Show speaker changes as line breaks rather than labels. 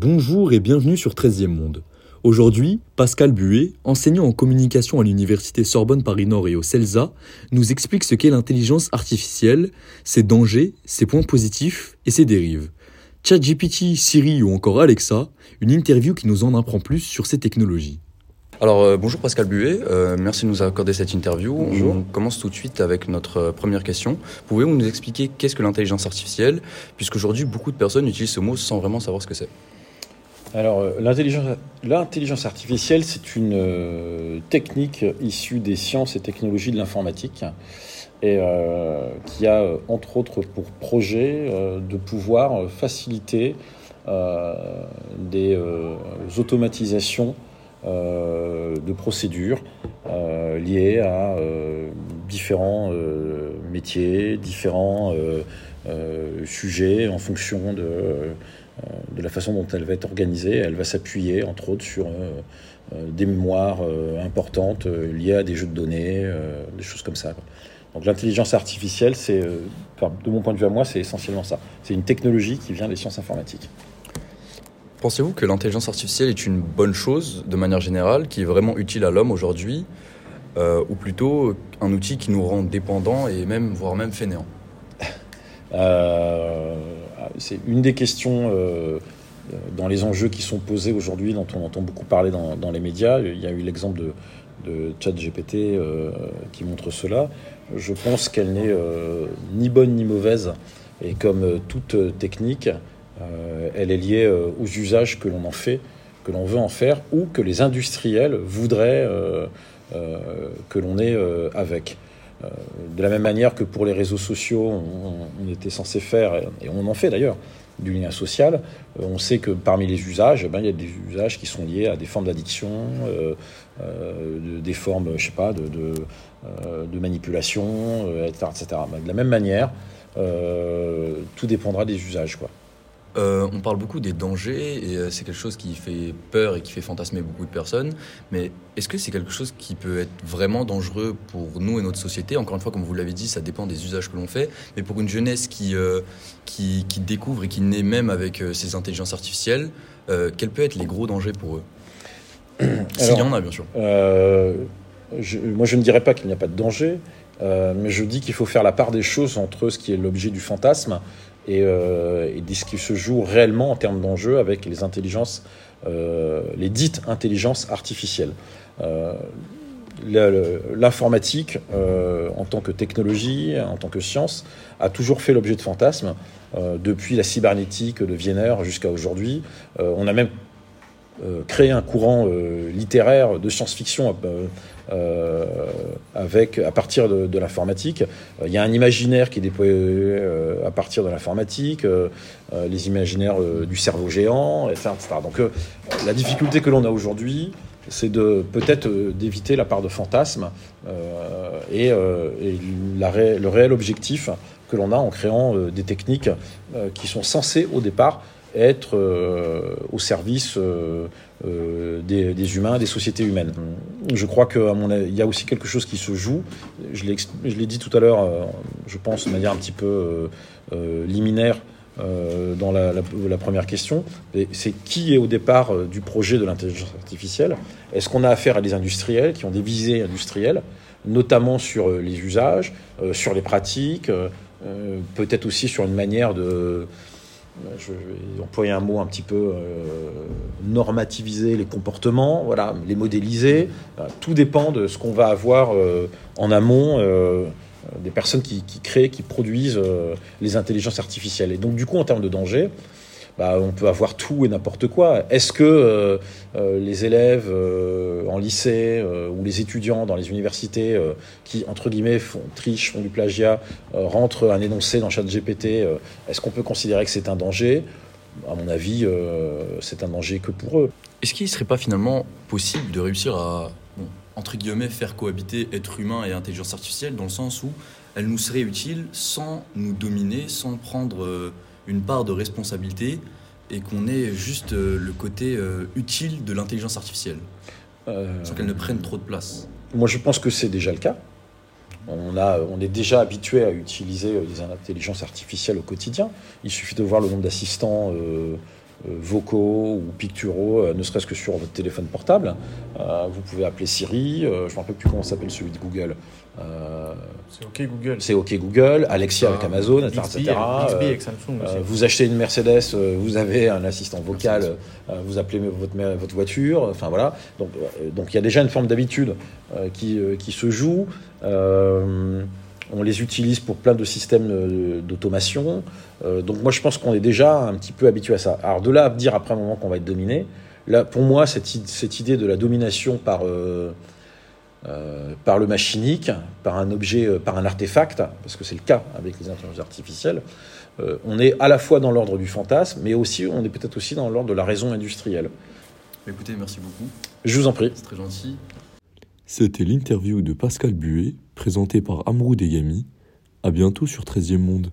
Bonjour et bienvenue sur 13e Monde. Aujourd'hui, Pascal Buet, enseignant en communication à l'université Sorbonne Paris-Nord et au CELSA, nous explique ce qu'est l'intelligence artificielle, ses dangers, ses points positifs et ses dérives. ChatGPT, Siri ou encore Alexa, une interview qui nous en apprend plus sur ces technologies.
Alors euh, bonjour Pascal Buet, euh, merci de nous accorder cette interview.
Bonjour.
On commence tout de suite avec notre euh, première question. Pouvez-vous nous expliquer qu'est-ce que l'intelligence artificielle? Puisqu'aujourd'hui beaucoup de personnes utilisent ce mot sans vraiment savoir ce que c'est.
Alors, euh, l'intelligence, artificielle, c'est une euh, technique issue des sciences et technologies de l'informatique euh, qui a, entre autres, pour projet de pouvoir faciliter des automatisations de procédures liées à différents métiers, différents sujets en fonction de, de la façon dont elle va être organisée. Elle va s'appuyer, entre autres, sur euh, euh, des mémoires euh, importantes euh, liées à des jeux de données, euh, des choses comme ça. Donc l'intelligence artificielle, c'est, euh, de mon point de vue à moi, c'est essentiellement ça. C'est une technologie qui vient des sciences informatiques.
Pensez-vous que l'intelligence artificielle est une bonne chose de manière générale, qui est vraiment utile à l'homme aujourd'hui, euh, ou plutôt un outil qui nous rend dépendants et même, voire même fainéants?
Euh, c'est une des questions euh, dans les enjeux qui sont posés aujourd'hui, dont on entend beaucoup parler dans, les médias. Il y a eu l'exemple de, de ChatGPT euh, qui montre cela. Je pense qu'elle n'est euh, ni bonne ni mauvaise, et comme euh, toute euh, technique, euh, elle est liée euh, aux usages que l'on en fait, que l'on veut en faire, ou que les industriels voudraient euh, euh, que l'on ait euh, avec. Euh, de la même manière que pour les réseaux sociaux, on, était censé faire, et on en fait d'ailleurs, du lien social, euh, on sait que parmi les usages, eh ben, il y a des usages qui sont liés à des formes d'addiction, euh, de- des formes, je sais pas, de, manipulation, etc., etc. De la même manière, tout dépendra des usages. Quoi.
Euh, on parle beaucoup des dangers et euh, c'est quelque chose qui fait peur et qui fait fantasmer beaucoup de personnes. Mais est-ce que c'est quelque chose qui peut être vraiment dangereux pour nous et notre société? Encore une fois, comme vous l'avez dit, ça dépend des usages que l'on fait. Mais pour une jeunesse qui, euh, qui, qui découvre et qui naît même avec euh, ces intelligences artificielles, quels peuvent être les gros dangers pour eux? S'il y en a, bien sûr.
Je- moi, je ne dirais pas qu'il n'y a pas de danger, euh, mais je dis qu'il faut faire la part des choses entre ce qui est l'objet du fantasme et, de ce qui se joue réellement en termes d'enjeux avec les intelligences, euh, les dites intelligences artificielles. Euh, L'informatique, euh, en tant que technologie, en tant que science, a toujours fait l'objet de fantasmes, depuis la cybernétique de Wiener jusqu'à aujourd'hui. On a même euh, créé un courant euh, littéraire de science-fiction euh, avec, à partir de, l'informatique. Il y a un imaginaire qui est déployé à partir de l'informatique, les imaginaires du cerveau géant, etc. Donc la difficulté que l'on a aujourd'hui, c'est de peut-être d'éviter la part de fantasme et, le réel objectif que l'on a en créant des techniques qui sont censées au départ être euh, au service euh, euh, des, humains, des sociétés humaines. Je crois qu'il y a aussi quelque chose qui se joue. Je l'ai dit tout à l'heure, je pense de manière un petit peu liminaire dans la, première question. C'est qui est au départ du projet de l'intelligence artificielle? Est-ce qu'on a affaire à des industriels qui ont des visées industrielles, notamment sur les usages, sur les pratiques, peut-être aussi sur une manière de je vais employer un mot un petit peu euh, normativiser les comportements, voilà, les modéliser. Voilà, tout dépend de ce qu'on va avoir euh, en amont euh, des personnes qui, qui créent, qui produisent euh, les intelligences artificielles. Et donc, du coup, en termes de danger, bah, on peut avoir tout et n'importe quoi. Est-ce que euh, euh, les élèves euh, en lycée ou les étudiants dans les universités qui, entre guillemets, font, trichent, font du plagiat, rentrent un énoncé dans ChatGPT, est-ce qu'on peut considérer que c'est un danger? À mon avis, c'est un danger que pour eux.
Est-ce qu'il ne serait pas finalement possible de réussir à, entre guillemets, faire cohabiter être humain et intelligence artificielle dans le sens où elle nous serait utile sans nous dominer, sans prendre une part de responsabilité et qu'on ait juste euh, le côté euh, utile de l'intelligence artificielle,
Euh,
sans qu'elle ne prenne trop de place
Moi, je pense que c'est déjà le cas. On, a, on est déjà habitué à utiliser des intelligences artificielles au quotidien. Il suffit de voir le nombre d'assistants euh, vocaux ou picturaux, ne serait-ce que sur votre téléphone portable. vous pouvez appeler Siri, je ne me rappelle plus comment s'appelle celui de Google.
c'est OK Google.
C'est OK Google, Alexia avec Amazon, etc.
avec Samsung aussi.
vous achetez une Mercedes, vous avez un assistant vocal, vous appelez votre, votre voiture, enfin voilà. Donc donc il y a déjà une forme d'habitude qui, qui se joue. On les utilise pour plein de systèmes d'automation. Euh, donc moi, je pense qu'on est déjà un petit peu habitué à ça. Alors de là à dire après un moment qu'on va être dominé, là, pour moi, cette, cette idée de la domination par, euh, euh, par le machinique, par un objet, par un artefact, parce que c'est le cas avec les intelligences artificielles, on est à la fois dans l'ordre du fantasme, mais aussi on est peut-être aussi dans l'ordre de la raison industrielle.
Écoutez, merci beaucoup.
Je vous en prie.
C'est très gentil.
C'était l'interview de Pascal Buet, présentée par Amrou Degami. À bientôt sur 13e Monde.